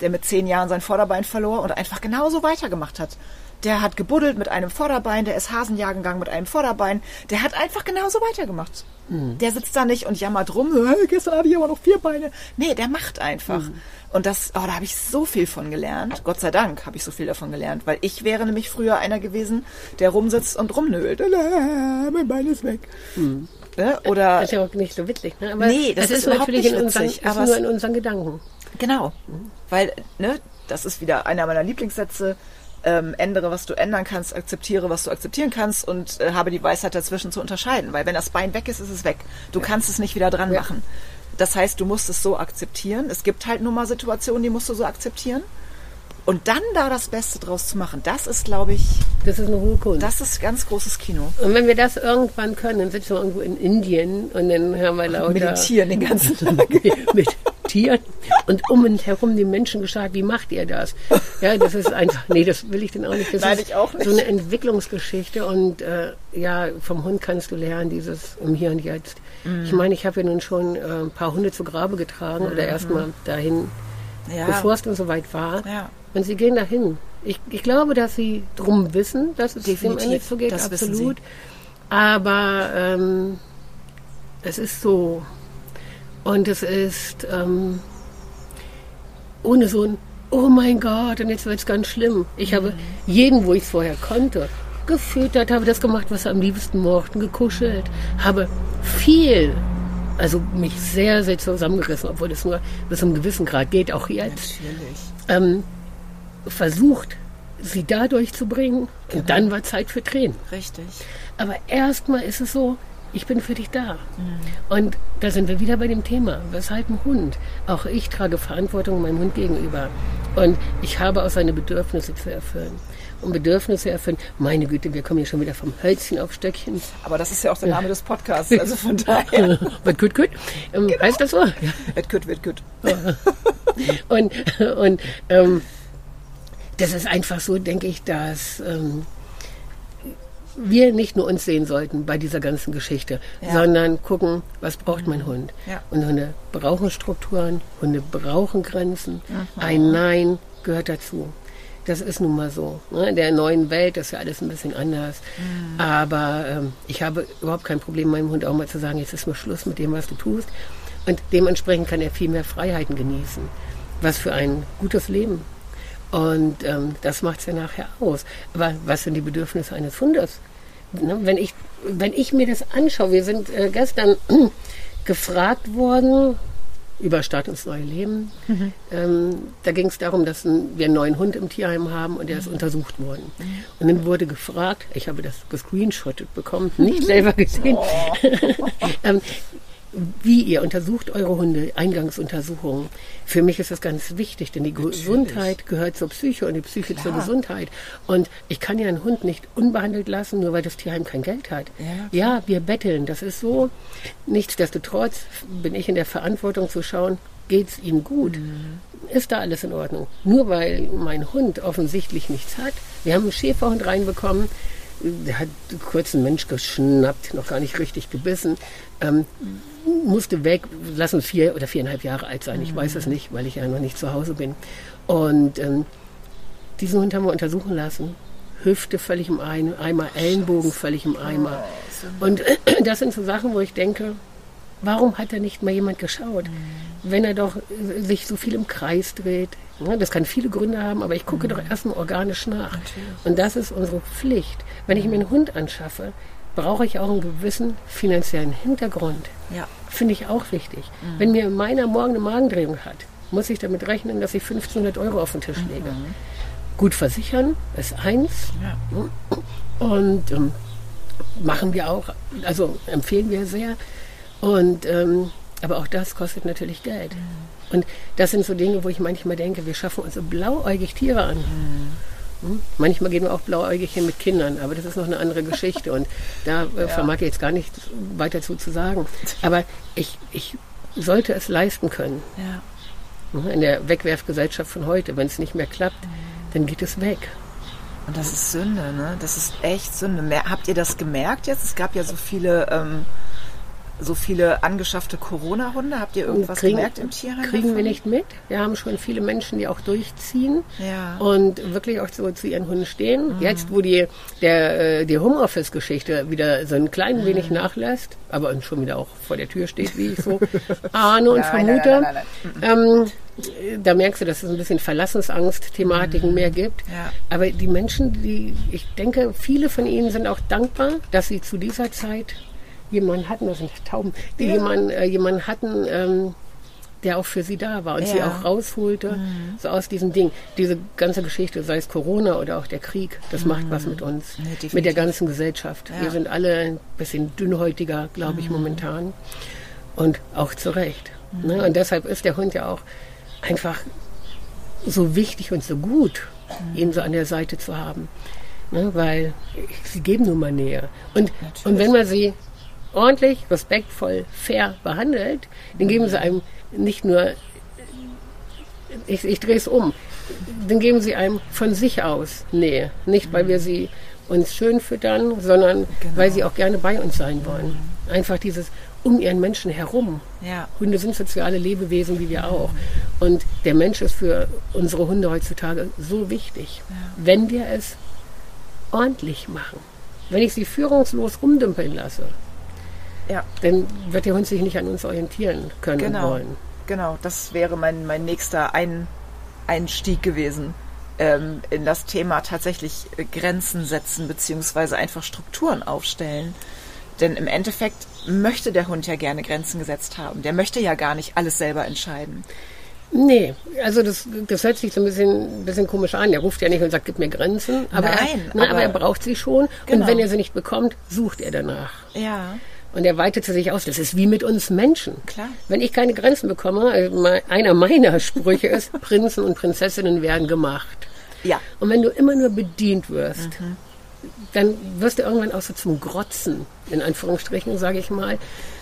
der mit zehn Jahren sein Vorderbein verlor und einfach genauso weitergemacht hat. Der hat gebuddelt mit einem Vorderbein, der ist Hasenjagen gegangen mit einem Vorderbein. Der hat einfach genauso weitergemacht. Der sitzt da nicht und jammert rum, "Äh, gestern hatte ich aber noch vier Beine. Nee, der macht einfach. Und das, oh, da habe ich so viel von gelernt. Gott sei Dank habe ich so viel davon gelernt, weil ich wäre nämlich früher einer gewesen, der rumsitzt und rumnölt. "Äh, Mein Bein ist weg. Ne? Oder das ist ja auch nicht so witzig. Ne? Aber Nee, das es ist ist überhaupt natürlich nicht in unseren, witzig, aber nur in unseren Gedanken. Genau. Weil, ne, das ist wieder einer meiner Lieblingssätze. Ähm, ändere, was du ändern kannst, akzeptiere, was du akzeptieren kannst und äh, habe die Weisheit dazwischen zu unterscheiden. Weil wenn das Bein weg ist, ist es weg. Du kannst es nicht wieder dran Ja. machen. Das heißt, du musst es so akzeptieren. Es gibt halt nur mal Situationen, die musst du so akzeptieren. Und dann da das Beste draus zu machen, das ist, glaube ich, Das ist eine hohe Kunst. das ist ganz großes Kino. und wenn wir das irgendwann können, dann sitzen wir irgendwo in Indien und dann hören wir lauter Meditieren den ganzen Tag. mit Tieren und um uns herum die Menschen geschaut, wie macht ihr das? Ja, das ist einfach, nee, das will ich denn auch nicht. Das Nein, ist ich auch nicht. so eine Entwicklungsgeschichte und äh, ja, vom Hund kannst du lernen, dieses im Hier und Jetzt. Mhm. Ich meine, ich habe ja nun schon äh, ein paar Hunde zu Grabe getragen oder erstmal dahin, Mhm. Ja. bevor es dann soweit war. Ja. Und sie gehen dahin. Ich, ich glaube, dass sie drum wissen, dass es dem Definitiv, nicht so geht, das absolut. Aber ähm, es ist so. Und es ist ähm, ohne so ein, oh mein Gott, und jetzt wird es ganz schlimm. Ich habe jeden, wo ich es vorher konnte, gefüttert, habe das gemacht, was sie am liebsten mochten, gekuschelt, habe viel, also mich sehr, sehr zusammengerissen, obwohl es nur bis zu einem gewissen Grad geht, auch jetzt Natürlich. ähm, versucht, sie dadurch zu bringen. Und dann war Zeit für Tränen. Richtig. Aber erstmal ist es so, ich bin für dich da. Und da sind wir wieder bei dem Thema. Weshalb ein Hund? Auch ich trage Verantwortung meinem Hund gegenüber. Und ich habe auch seine Bedürfnisse zu erfüllen. Und Bedürfnisse erfüllen, meine Güte, wir kommen hier schon wieder vom Hölzchen auf Stöckchen. Aber das ist ja auch der Name des Podcasts. Also von daher. Wird gut, gut. Ähm, Heißt das so? Ja. Wird gut, wird gut. Und, und ähm, das ist einfach so, denke ich, dass ähm, wir nicht nur uns sehen sollten bei dieser ganzen Geschichte, Ja. sondern gucken, was braucht mein Hund. Ja. Und Hunde brauchen Strukturen, Hunde brauchen Grenzen. Mhm. Ein Nein gehört dazu. Das ist nun mal so. Ne? In der neuen Welt ist ja alles ein bisschen anders. Mhm. Aber ähm, ich habe überhaupt kein Problem, meinem Hund auch mal zu sagen, jetzt ist mal Schluss mit dem, was du tust. Und dementsprechend kann er viel mehr Freiheiten genießen. Was für ein gutes Leben. Und ähm, das macht es ja nachher aus. Aber was sind die Bedürfnisse eines Hundes? Ne? Wenn, ich, wenn ich mir das anschaue, wir sind äh, gestern gefragt worden über Start ins neue Leben. Ähm, da ging es darum, dass ein, wir einen neuen Hund im Tierheim haben und der ist untersucht worden. Und dann wurde gefragt, ich habe das gescreenshottet bekommen, nicht selber gesehen, ähm, wie ihr untersucht eure Hunde, Eingangsuntersuchungen. Für mich ist das ganz wichtig, denn die Natürlich. Gesundheit gehört zur Psyche und die Psyche Klar. zur Gesundheit. Und ich kann ja einen Hund nicht unbehandelt lassen, nur weil das Tierheim kein Geld hat. Ja, ja wir betteln, das ist so. Nichtsdestotrotz bin ich in der Verantwortung zu schauen, geht es ihm gut? Mhm. Ist da alles in Ordnung? Nur weil mein Hund offensichtlich nichts hat. Wir haben einen Schäferhund reinbekommen, der hat kurz einen Mensch geschnappt, noch gar nicht richtig gebissen. Ähm, musste weg, lassen vier oder viereinhalb Jahre alt sein, ich weiß es nicht, weil ich ja noch nicht zu Hause bin. Und ähm, diesen Hund haben wir untersuchen lassen. Hüfte völlig im Eimer, Ellenbogen völlig im Eimer. Oh, Und das sind so Sachen, wo ich denke, warum hat da nicht mal jemand geschaut? Mhm. Wenn er doch sich so viel im Kreis dreht. das kann viele Gründe haben, aber ich gucke mhm. doch erstmal organisch nach. Natürlich. Und das ist unsere Pflicht. Wenn ich mir einen Hund anschaffe, brauche ich auch einen gewissen finanziellen Hintergrund. Ja. Finde ich auch wichtig. Mhm. Wenn mir meiner morgen eine Magendrehung hat, muss ich damit rechnen, dass ich 1500 Euro auf den Tisch lege. Mhm. Gut versichern ist eins. Ja. Und ähm, machen wir auch, also empfehlen wir sehr. Und ähm, aber auch das kostet natürlich Geld. Mhm. Und das sind so Dinge, wo ich manchmal denke, wir schaffen uns so blauäugig Tiere an. Mhm. Hm? Manchmal gehen wir auch blauäugig hin mit Kindern, aber das ist noch eine andere Geschichte und da äh, ja. vermag ich jetzt gar nicht weiter zu, zu sagen. Aber ich, ich sollte es leisten können. Ja. Hm? In der Wegwerfgesellschaft von heute, wenn es nicht mehr klappt, mhm. dann geht es weg. Und das ist Sünde, ne? Das ist echt Sünde. Habt ihr das gemerkt jetzt? Es gab ja so viele ähm, so viele angeschaffte Corona-Hunde? Habt ihr irgendwas kriegen, gemerkt im Tierheim? Kriegen davon? wir nicht mit. Wir haben schon viele Menschen, die auch durchziehen ja. und wirklich auch so zu ihren Hunden stehen. Mhm. Jetzt, wo die, der, äh, die Homeoffice-Geschichte wieder so ein klein mhm. wenig nachlässt, aber schon wieder auch vor der Tür steht, wie ich so ahne und vermute. Nein, nein, ähm, da merkst du, dass es ein bisschen Verlassensangst-Thematiken mhm. mehr gibt. Ja. Aber die Menschen, die, ich denke, viele von ihnen sind auch dankbar, dass sie zu dieser Zeit jemanden hatten, das sind Tauben, die ja. jemanden, äh, jemanden hatten, ähm, der auch für sie da war und ja. sie auch rausholte, mhm. so aus diesem Ding. Diese ganze Geschichte, sei es Corona oder auch der Krieg, das mhm. macht was mit uns, nee, mit der ganzen Gesellschaft. Ja. Wir sind alle ein bisschen dünnhäutiger, glaube ich, mhm. momentan. Und auch zu Recht. Mhm. Ne? Und deshalb ist der Hund ja auch einfach so wichtig und so gut, mhm. ihn so an der Seite zu haben. Ne? Weil sie geben nun mal Nähe. Und, und wenn man sie ordentlich, respektvoll, fair behandelt, dann geben sie einem nicht nur, ich, ich drehe es um, dann geben sie einem von sich aus Nähe. Nicht, weil wir sie uns schön füttern, sondern genau. weil sie auch gerne bei uns sein wollen. Einfach dieses um ihren Menschen herum. Ja. Hunde sind soziale Lebewesen wie wir auch. Und der Mensch ist für unsere Hunde heutzutage so wichtig, ja. wenn wir es ordentlich machen. Wenn ich sie führungslos rumdümpeln lasse, ja. Dann wird der Hund sich nicht an uns orientieren können genau. wollen. Genau, das wäre mein, mein nächster Ein, Einstieg gewesen ähm, in das Thema tatsächlich äh, Grenzen setzen beziehungsweise einfach Strukturen aufstellen. Denn im Endeffekt möchte der Hund ja gerne Grenzen gesetzt haben. Der möchte ja gar nicht alles selber entscheiden. Nee, also das, das hört sich so ein bisschen, bisschen komisch an. Er ruft ja nicht und sagt, gib mir Grenzen. Aber, Nein, er, na, aber, aber er braucht sie schon. Genau. Und wenn er sie nicht bekommt, sucht er danach. Ja. Und er weitete sich aus. Das ist wie mit uns Menschen. Klar. Wenn ich keine Grenzen bekomme, äh, einer meiner Sprüche ist, Prinzen und Prinzessinnen werden gemacht. Ja. Und wenn du immer nur bedient wirst, mhm. dann wirst du irgendwann auch so zum Grotzen, in Anführungsstrichen, sage ich mal,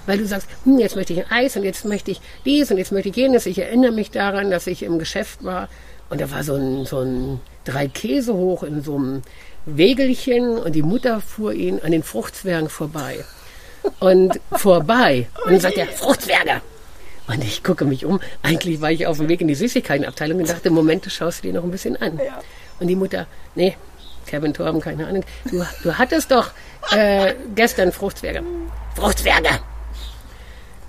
weil du sagst, hm, jetzt möchte ich ein Eis und jetzt möchte ich dies und jetzt möchte ich jenes. Ich erinnere mich daran, dass ich im Geschäft war und da war so ein, so ein drei Käse hoch in so einem Wägelchen und die Mutter fuhr ihn an den Fruchtzwergen vorbei und vorbei. Und dann sagt er, Fruchtzwerge. Und ich gucke mich um. Eigentlich war ich auf dem Weg in die Süßigkeitenabteilung und dachte, Moment, du schaust dir noch ein bisschen an. Ja. Und die Mutter, nee, Kevin Torben, keine Ahnung. Du, du hattest doch äh, gestern Fruchtzwerge. Fruchtzwerge!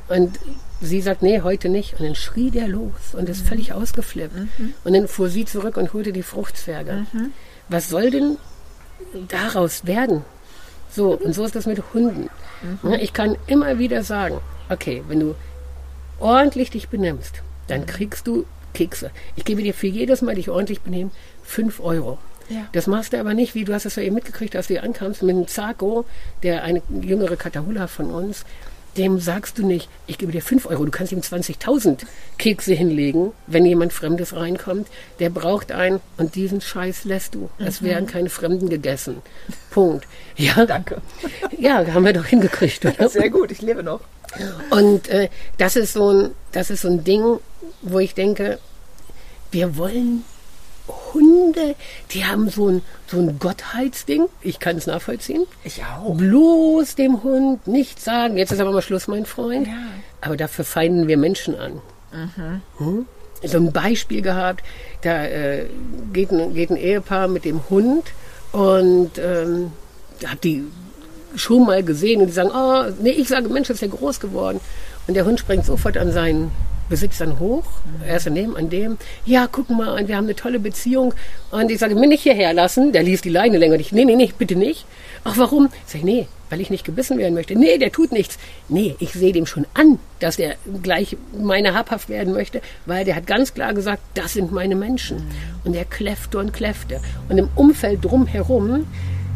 Und sie sagt, nee, heute nicht. Und dann schrie der los und ist völlig ausgeflippt. Mhm. Und dann fuhr sie zurück und holte die Fruchtzwerge. Mhm. Was soll denn daraus werden? So, und so ist das mit Hunden. Mhm. Ich kann immer wieder sagen, okay, wenn du ordentlich dich benimmst, dann kriegst du Kekse. Ich gebe dir für jedes Mal dich ordentlich benehmen 5 Euro. Ja. Das machst du aber nicht, wie du hast es ja eben mitgekriegt, als du hier ankamst, mit einem Zako, der eine jüngere Katahula von uns, dem sagst du nicht, ich gebe dir 5 Euro, du kannst ihm 20.000 Kekse hinlegen, wenn jemand Fremdes reinkommt. Der braucht einen und diesen Scheiß lässt du. Es mhm. werden keine Fremden gegessen. Punkt. Ja. Danke. Ja, haben wir doch hingekriegt, oder? Sehr gut, ich lebe noch. Und äh, das, ist so ein, das ist so ein Ding, wo ich denke, wir wollen Hunde, die haben so ein, so ein Gottheitsding. Ich kann es nachvollziehen. Ich auch. Bloß dem Hund nicht sagen, jetzt ist aber mal Schluss, mein Freund. Ja. Aber dafür feinden wir Menschen an. Mhm. Hm? So ein Beispiel gehabt, da äh, geht, ein, geht ein Ehepaar mit dem Hund und ähm, hab die schon mal gesehen und die sagen, oh, nee, ich sage, Mensch, ist ja groß geworden. Und der Hund springt sofort an seinen Besitz dann hoch, mhm. er ist an dem, ja, guck mal, wir haben eine tolle Beziehung. Und ich sage, mir nicht hierher lassen, der ließ die Leine länger nicht. Nee, nee, nee, bitte nicht. Ach, warum? Ich sage, nee, weil ich nicht gebissen werden möchte. Nee, der tut nichts. Nee, ich sehe dem schon an, dass der gleich meine habhaft werden möchte, weil der hat ganz klar gesagt, das sind meine Menschen. Mhm. Und er kläffte und kläffte. Und im Umfeld drumherum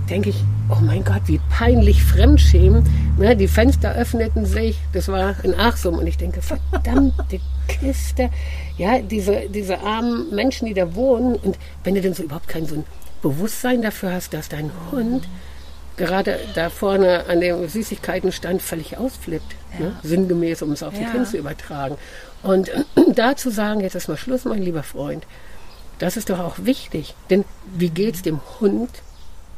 denke ich, oh mein Gott, wie peinlich Fremdschämen. Ne, die Fenster öffneten sich, das war in Achsum und ich denke, verdammte Kiste. Ja, diese, diese armen Menschen, die da wohnen und wenn du denn so überhaupt kein so ein Bewusstsein dafür hast, dass dein Hund gerade da vorne an dem Süßigkeitenstand völlig ausflippt, ja. ne? sinngemäß, um es auf die ja. Kinder zu übertragen. Und äh, da zu sagen, jetzt ist mal Schluss, mein lieber Freund, das ist doch auch wichtig. Denn wie geht es dem Hund,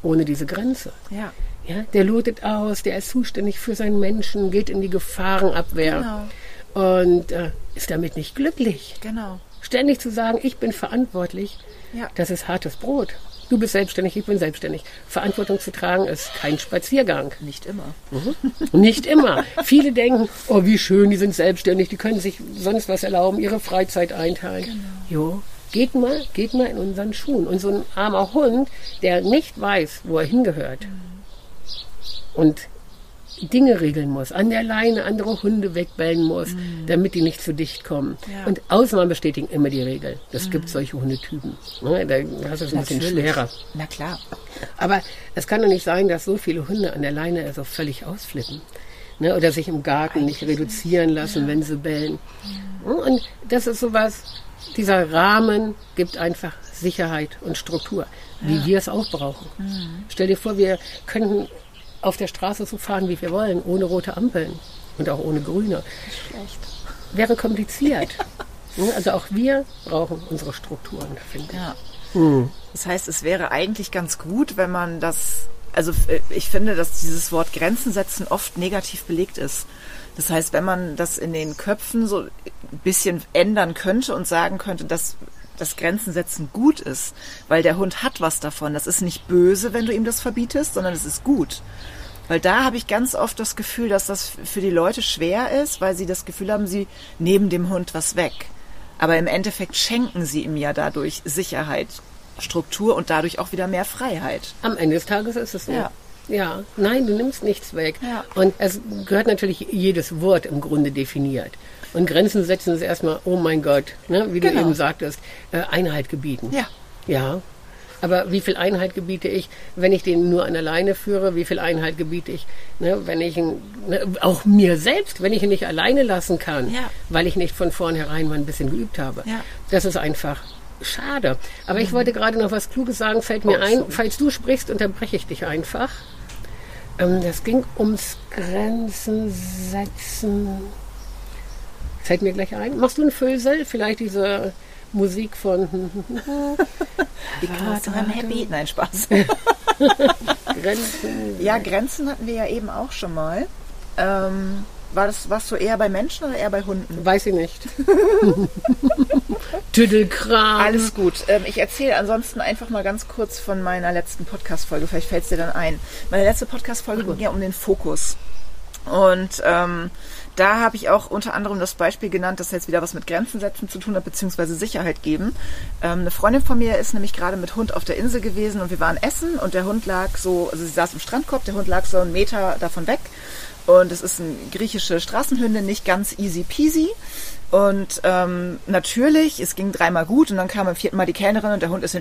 ohne diese Grenze. Ja. Ja, der lotet aus, der ist zuständig für seinen Menschen, geht in die Gefahrenabwehr genau. und äh, ist damit nicht glücklich. Genau. Ständig zu sagen, ich bin verantwortlich, ja. das ist hartes Brot. Du bist selbstständig, ich bin selbstständig. Verantwortung zu tragen ist kein Spaziergang. Nicht immer. Mhm. Nicht immer. Viele denken, oh, wie schön, die sind selbstständig, die können sich sonst was erlauben, ihre Freizeit einteilen. Genau. Jo, Geht mal, geht mal in unseren Schuhen. Und so ein armer Hund, der nicht weiß, wo er hingehört und Dinge regeln muss, an der Leine andere Hunde wegbellen muss, mhm. damit die nicht zu dicht kommen. Ja. Und Ausnahmen bestätigen immer die Regel. Das mhm. gibt solche Hundetypen. Ne? Da hast du es ein bisschen schwerer. Na klar. Aber es kann doch nicht sein, dass so viele Hunde an der Leine also völlig ausflippen. Ne? Oder sich im Garten Eigentlich nicht reduzieren lassen, ja. wenn sie bellen. Ja. Und das ist sowas, dieser Rahmen gibt einfach Sicherheit und Struktur, wie ja. wir es auch brauchen. Mhm. Stell dir vor, wir könnten auf der Straße so fahren, wie wir wollen, ohne rote Ampeln und auch ohne grüne. Schlecht. Wäre kompliziert. also auch wir brauchen unsere Strukturen, finde ich. Ja. Mhm. Das heißt, es wäre eigentlich ganz gut, wenn man das, also äh, ich finde, dass dieses Wort Grenzen setzen oft negativ belegt ist. Das heißt, wenn man das in den Köpfen so ein bisschen ändern könnte und sagen könnte, dass das Grenzen setzen gut ist, weil der Hund hat was davon. Das ist nicht böse, wenn du ihm das verbietest, sondern es ist gut. Weil da habe ich ganz oft das Gefühl, dass das für die Leute schwer ist, weil sie das Gefühl haben, sie nehmen dem Hund was weg. Aber im Endeffekt schenken sie ihm ja dadurch Sicherheit, Struktur und dadurch auch wieder mehr Freiheit. Am Ende des Tages ist es so. Ja. Ja, nein, du nimmst nichts weg. Ja. Und es gehört natürlich jedes Wort im Grunde definiert. Und Grenzen setzen ist erstmal, oh mein Gott, ne, wie genau. du eben sagtest, äh, Einheit gebieten. Ja. Ja. Aber wie viel Einheit gebiete ich, wenn ich den nur an der Leine führe? Wie viel Einheit gebiete ich, ne, wenn ich ihn, ne, auch mir selbst, wenn ich ihn nicht alleine lassen kann, ja. weil ich nicht von vornherein mal ein bisschen geübt habe? Ja. Das ist einfach schade. Aber mhm. ich wollte gerade noch was Kluges sagen, fällt mir oh, ein. Falls du sprichst, unterbreche ich dich einfach. Ähm, das ging ums Grenzen setzen. Fällt mir gleich ein. Machst du ein Füllsel? Vielleicht diese Musik von. Die Grenzen I'm happy. Nein, Spaß. Grenzen. Ja, Grenzen hatten wir ja eben auch schon mal. Ähm, war das, warst du eher bei Menschen oder eher bei Hunden? Weiß ich nicht. Tüdelkram. Alles gut. Ähm, ich erzähle ansonsten einfach mal ganz kurz von meiner letzten Podcast-Folge. Vielleicht fällt es dir dann ein. Meine letzte Podcast-Folge ging ja um den Fokus. Und ähm, da habe ich auch unter anderem das Beispiel genannt, das jetzt wieder was mit Grenzen setzen zu tun hat, beziehungsweise Sicherheit geben. Ähm, eine Freundin von mir ist nämlich gerade mit Hund auf der Insel gewesen und wir waren essen und der Hund lag so, also sie saß im Strandkorb, der Hund lag so einen Meter davon weg und es ist eine griechische Straßenhündin, nicht ganz easy peasy. Und ähm, natürlich, es ging dreimal gut und dann kam beim vierten Mal die Kellnerin und der Hund ist so.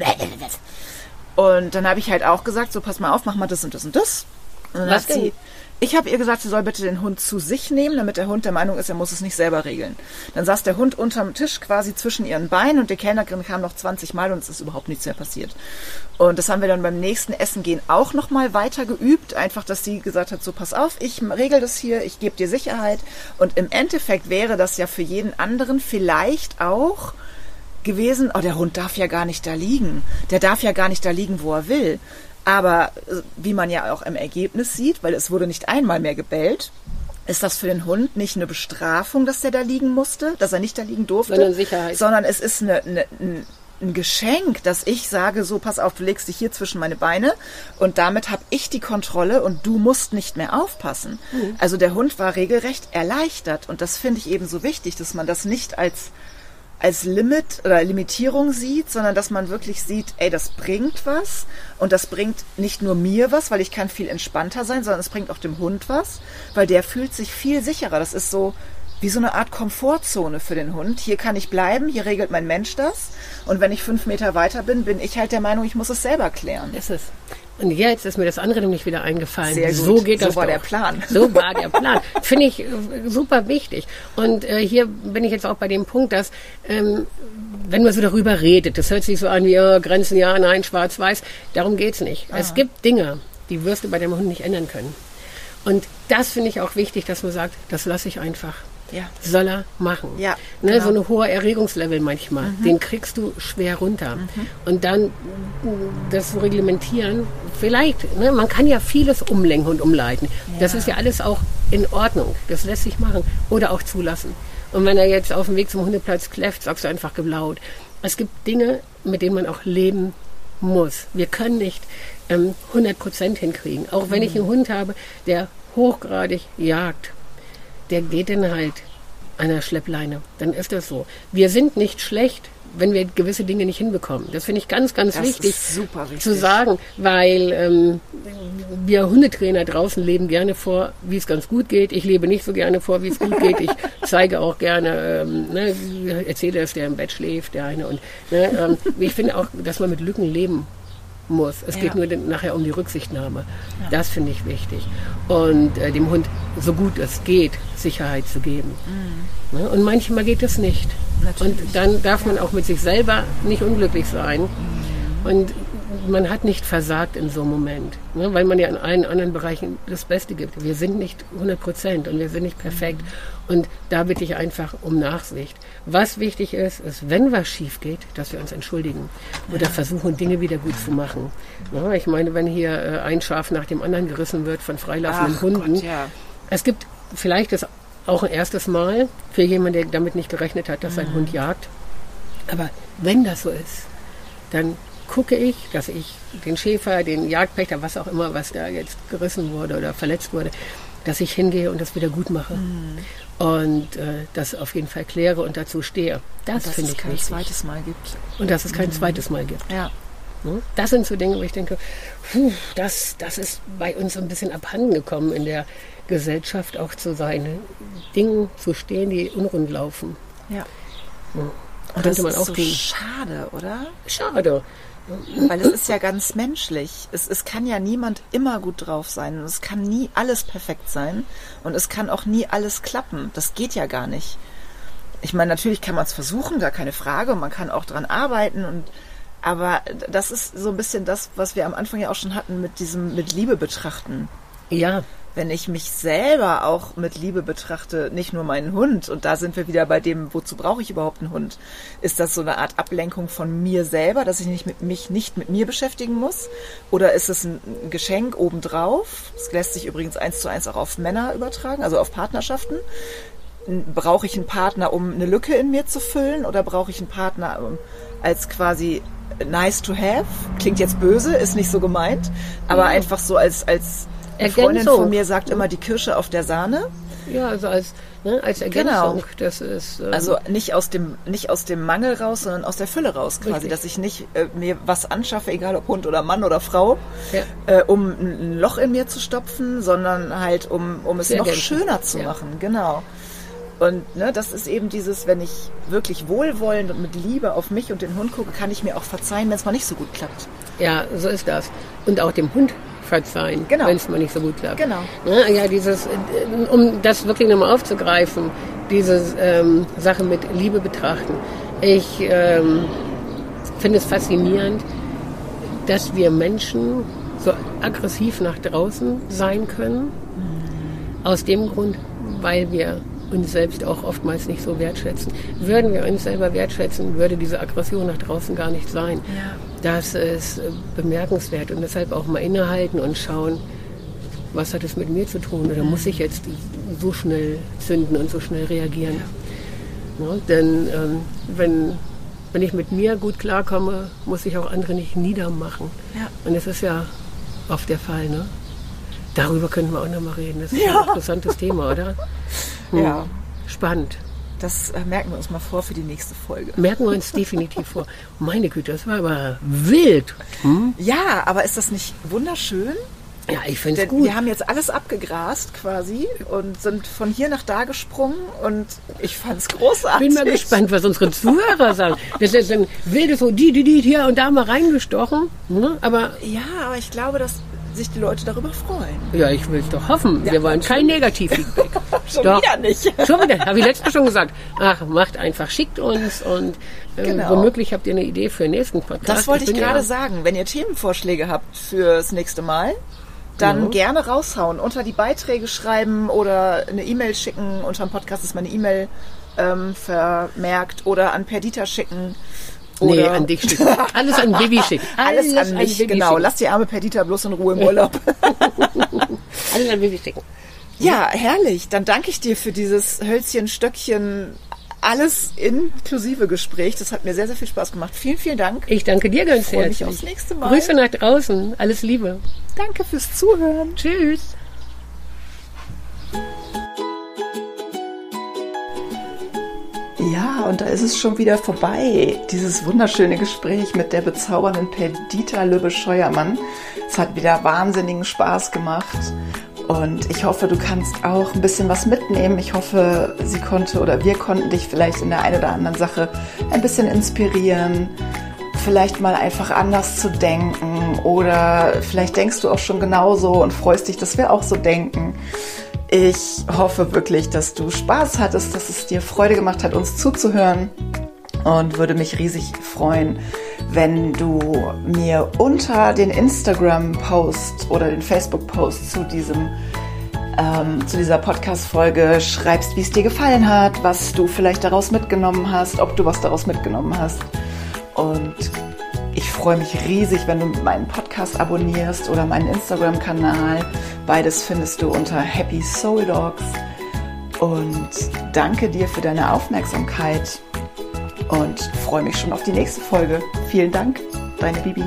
Und dann habe ich halt auch gesagt, so pass mal auf, mach mal das und das und das. Und dann Was hat sie Ich habe ihr gesagt, sie soll bitte den Hund zu sich nehmen, damit der Hund der Meinung ist, er muss es nicht selber regeln. Dann saß der Hund unterm Tisch quasi zwischen ihren Beinen und die Kellnerin kam noch 20 Mal und es ist überhaupt nichts mehr passiert. Und das haben wir dann beim nächsten Essen gehen auch noch mal weiter geübt, einfach, dass sie gesagt hat, so pass auf, ich regel das hier, ich gebe dir Sicherheit. Und im Endeffekt wäre das ja für jeden anderen vielleicht auch gewesen, oh, der Hund darf ja gar nicht da liegen. Der darf ja gar nicht da liegen, wo er will. Aber äh, wie man ja auch im Ergebnis sieht, weil es wurde nicht einmal mehr gebellt, ist das für den Hund nicht eine Bestrafung, dass der da liegen musste, dass er nicht da liegen durfte, Sondern Sicherheit. sondern es ist eine, eine, ein, ein Geschenk, dass ich sage, so pass auf, du legst dich hier zwischen meine Beine und damit habe ich die Kontrolle und du musst nicht mehr aufpassen. Also der Hund war regelrecht erleichtert und das finde ich eben so wichtig, dass man das nicht als als Limit oder Limitierung sieht, sondern dass man wirklich sieht, ey, das bringt was und das bringt nicht nur mir was, weil ich kann viel entspannter sein, sondern es bringt auch dem Hund was, weil der fühlt sich viel sicherer. Das ist so wie so eine Art Komfortzone für den Hund. Hier kann ich bleiben, hier regelt mein Mensch das und wenn ich fünf Meter weiter bin, bin ich halt der Meinung, ich muss es selber klären. Ist es. Und jetzt ist mir das andere nämlich wieder eingefallen. Sehr gut. So geht So das. war doch. der Plan. So war der Plan. Finde ich äh, super wichtig. Und äh, hier bin ich jetzt auch bei dem Punkt, dass ähm, wenn man so darüber redet, das hört sich so an wie äh, Grenzen ja, nein, schwarz-weiß. Darum geht's nicht. Ah. Es gibt Dinge, die wirst du bei dem Hund nicht ändern können. Und das finde ich auch wichtig, dass man sagt, das lasse ich einfach. Ja. Soll er machen. Ja, ne, genau. So ein hoher Erregungslevel manchmal, den kriegst du schwer runter. Und dann das reglementieren, vielleicht, ne, man kann ja vieles umlenken und umleiten. Das ist ja alles auch in Ordnung. Das lässt sich machen. Oder auch zulassen. Und wenn er jetzt auf dem Weg zum Hundeplatz kläfft, sagst du einfach geblaut. Es gibt Dinge, mit denen man auch leben muss. Wir können nicht ähm, 100 Prozent hinkriegen. Auch wenn ich einen Hund habe, der hochgradig jagt, der geht dann halt der Schleppleine. Dann ist das so. Wir sind nicht schlecht, wenn wir gewisse Dinge nicht hinbekommen. Das finde ich ganz, ganz wichtig wichtig. zu sagen, weil ähm, wir Hundetrainer draußen leben gerne vor, wie es ganz gut geht. Ich lebe nicht so gerne vor, wie es gut geht. Ich zeige auch gerne, ähm, ne, erzähle, dass der im Bett schläft, der eine. Und ne, ähm, ich finde auch, dass man mit Lücken leben muss. Es geht Ja. nur nachher um die Rücksichtnahme. Das finde ich wichtig. Und äh, dem Hund, so gut es geht, Sicherheit zu geben. Ne? Und manchmal geht es nicht. Mhm. Natürlich. Und dann darf man auch mit sich selber nicht unglücklich sein. Mhm. Und man hat nicht versagt in so einem Moment, ne? weil man ja in allen anderen Bereichen das Beste gibt. Wir sind nicht 100 Prozent und wir sind nicht perfekt. Und da bitte ich einfach um Nachsicht. Was wichtig ist, ist, wenn was schief geht, dass wir uns entschuldigen oder versuchen, Dinge wieder gut zu machen. Ne? Ich meine, wenn hier äh, ein Schaf nach dem anderen gerissen wird von freilaufenden Ach Hunden, Gott, ja. es gibt vielleicht das auch ein erstes Mal für jemanden, der damit nicht gerechnet hat, dass sein Mhm. Hund jagt. Aber wenn das so ist, dann gucke ich, dass ich den Schäfer, den Jagdpächter, was auch immer, was da jetzt gerissen wurde oder verletzt wurde, dass ich hingehe und das wieder gut mache. Mhm. Und äh, das auf jeden Fall kläre und dazu stehe. Das, Dass finde es ich kein wichtig. zweites Mal gibt. Und dass es kein zweites Mal gibt. Ja. Ne? Das sind so Dinge, wo ich denke, puh, das, das ist bei uns ein bisschen abhanden gekommen in der Gesellschaft, auch zu seinen Dingen zu stehen, die unrund laufen. Ja. Und Und das könnte man ist auch so schade, oder? Schade. Weil es ist ja ganz menschlich. Es, es kann ja niemand immer gut drauf sein. Und es kann nie alles perfekt sein. Und es kann auch nie alles klappen. Das geht ja gar nicht. Ich meine, natürlich kann man es versuchen, gar keine Frage. Und man kann auch dran arbeiten. Und aber das ist so ein bisschen das, was wir am Anfang ja auch schon hatten mit diesem mit Liebe betrachten. Ja, Wenn ich mich selber auch mit Liebe betrachte, nicht nur meinen Hund, und da sind wir wieder bei dem, wozu brauche ich überhaupt einen Hund? Ist das so eine Art Ablenkung von mir selber, dass ich nicht mit, mich nicht mit mir beschäftigen muss? Oder ist es ein Geschenk obendrauf? Das lässt sich übrigens eins zu eins auch auf Männer übertragen, also auf Partnerschaften. Brauche ich einen Partner, um eine Lücke in mir zu füllen? Oder brauche ich einen Partner um, als quasi nice to have? Klingt jetzt böse, ist nicht so gemeint, aber einfach so als, als eine Freundin von mir sagt immer die Kirsche auf der Sahne. ja, also als, ne, als Ergänzung. Das ist ähm, Also nicht aus dem nicht aus dem Mangel raus, sondern aus der Fülle raus quasi, Richtig. dass ich nicht äh, mir was anschaffe, egal ob Hund oder Mann oder Frau, Ja. äh, um ein Loch in mir zu stopfen, sondern halt um um es noch schöner zu Ja. machen, genau. Und ne, das ist eben dieses, wenn ich wirklich wohlwollend und mit Liebe auf mich und den Hund gucke, kann ich mir auch verzeihen, wenn es mal nicht so gut klappt. Ja, so ist das. Und auch dem Hund verzeihen, Genau. wenn es mal nicht so gut klappt. Genau. Ne? Ja, dieses, äh, um das wirklich nochmal aufzugreifen, diese ähm, Sache mit Liebe betrachten. Ich ähm, finde es faszinierend, dass wir Menschen so aggressiv nach draußen sein können. Aus dem Grund, weil wir uns selbst auch oftmals nicht so wertschätzen. Würden wir uns selber wertschätzen, würde diese Aggression nach draußen gar nicht sein. Das ist äh, bemerkenswert und deshalb auch mal innehalten und schauen, was hat es mit mir zu tun oder muss ich jetzt so schnell zünden und so schnell reagieren. Ja, denn ähm, wenn, wenn ich mit mir gut klarkomme, muss ich auch andere nicht niedermachen. Ja. Und das ist ja oft der Fall. Ne? Darüber könnten wir auch noch mal reden. Das ist Ja. ein interessantes Thema, oder? Hm. Ja. Spannend. Das äh, merken wir uns mal vor für die nächste Folge. Merken wir uns definitiv vor. Meine Güte, das war aber wild. Hm? Ja, aber ist das nicht wunderschön? Ja, ich finde es gut. wir haben jetzt alles abgegrast quasi und sind von hier nach da gesprungen und ich fand's großartig. bin mal gespannt, was unsere Zuhörer sagen. Das ist ein wildes so die, die, die hier und da mal reingestochen. Ne? Aber Ja, aber ich glaube, dass sich die Leute darüber freuen. ja, ich will es doch hoffen. Wir wollen kein Negativfeedback. Schon Doch. wieder nicht. Schon wieder, habe ich letztes Mal schon gesagt. Ach, macht einfach, schickt uns und äh, Genau. womöglich habt ihr eine Idee für den nächsten Podcast. Das wollte ich bin gerade ja- sagen. Wenn ihr Themenvorschläge habt fürs nächste Mal, dann Ja. gerne raushauen. Unter die Beiträge schreiben oder eine E-Mail schicken. Unter dem Podcast ist meine E-Mail ähm, vermerkt oder an Perdita schicken. Nee, Oder an dich schicken. Alles an Bibi schicken. alles, an mich, Bibi genau. Schicken. Lass die arme Perdita bloß in Ruhe im Urlaub. Alles an Bibi schicken. ja, herrlich. Dann danke ich dir für dieses Hölzchen, Stöckchen, alles inklusive Gespräch. Das hat mir sehr, sehr viel Spaß gemacht. Vielen, vielen Dank. Ich danke dir ganz freue mich herzlich. aufs nächste Mal. Grüße nach draußen. Alles Liebe. Danke fürs Zuhören. Tschüss. Ja, und da ist es schon wieder vorbei. Dieses wunderschöne Gespräch mit der bezaubernden Perdita Lübbe-Scheuermann. Es hat wieder wahnsinnigen Spaß gemacht. Und ich hoffe, du kannst auch ein bisschen was mitnehmen. Ich hoffe, sie konnte oder wir konnten dich vielleicht in der einen oder anderen Sache ein bisschen inspirieren. Vielleicht mal einfach anders zu denken. Oder vielleicht denkst du auch schon genauso und freust dich, dass wir auch so denken. Ich hoffe wirklich, dass du Spaß hattest, dass es dir Freude gemacht hat, uns zuzuhören und würde mich riesig freuen, wenn du mir unter den Instagram-Post oder den Facebook-Post zu diesem ähm, zu dieser Podcast-Folge schreibst, wie es dir gefallen hat, was du vielleicht daraus mitgenommen hast, ob du was daraus mitgenommen hast. Und ich freue mich riesig, wenn du meinen Podcast abonnierst oder meinen Instagram-Kanal. Beides findest du unter Happy Soul Dogs. Und danke dir für deine Aufmerksamkeit und freue mich schon auf die nächste Folge. Vielen Dank, deine Bibi.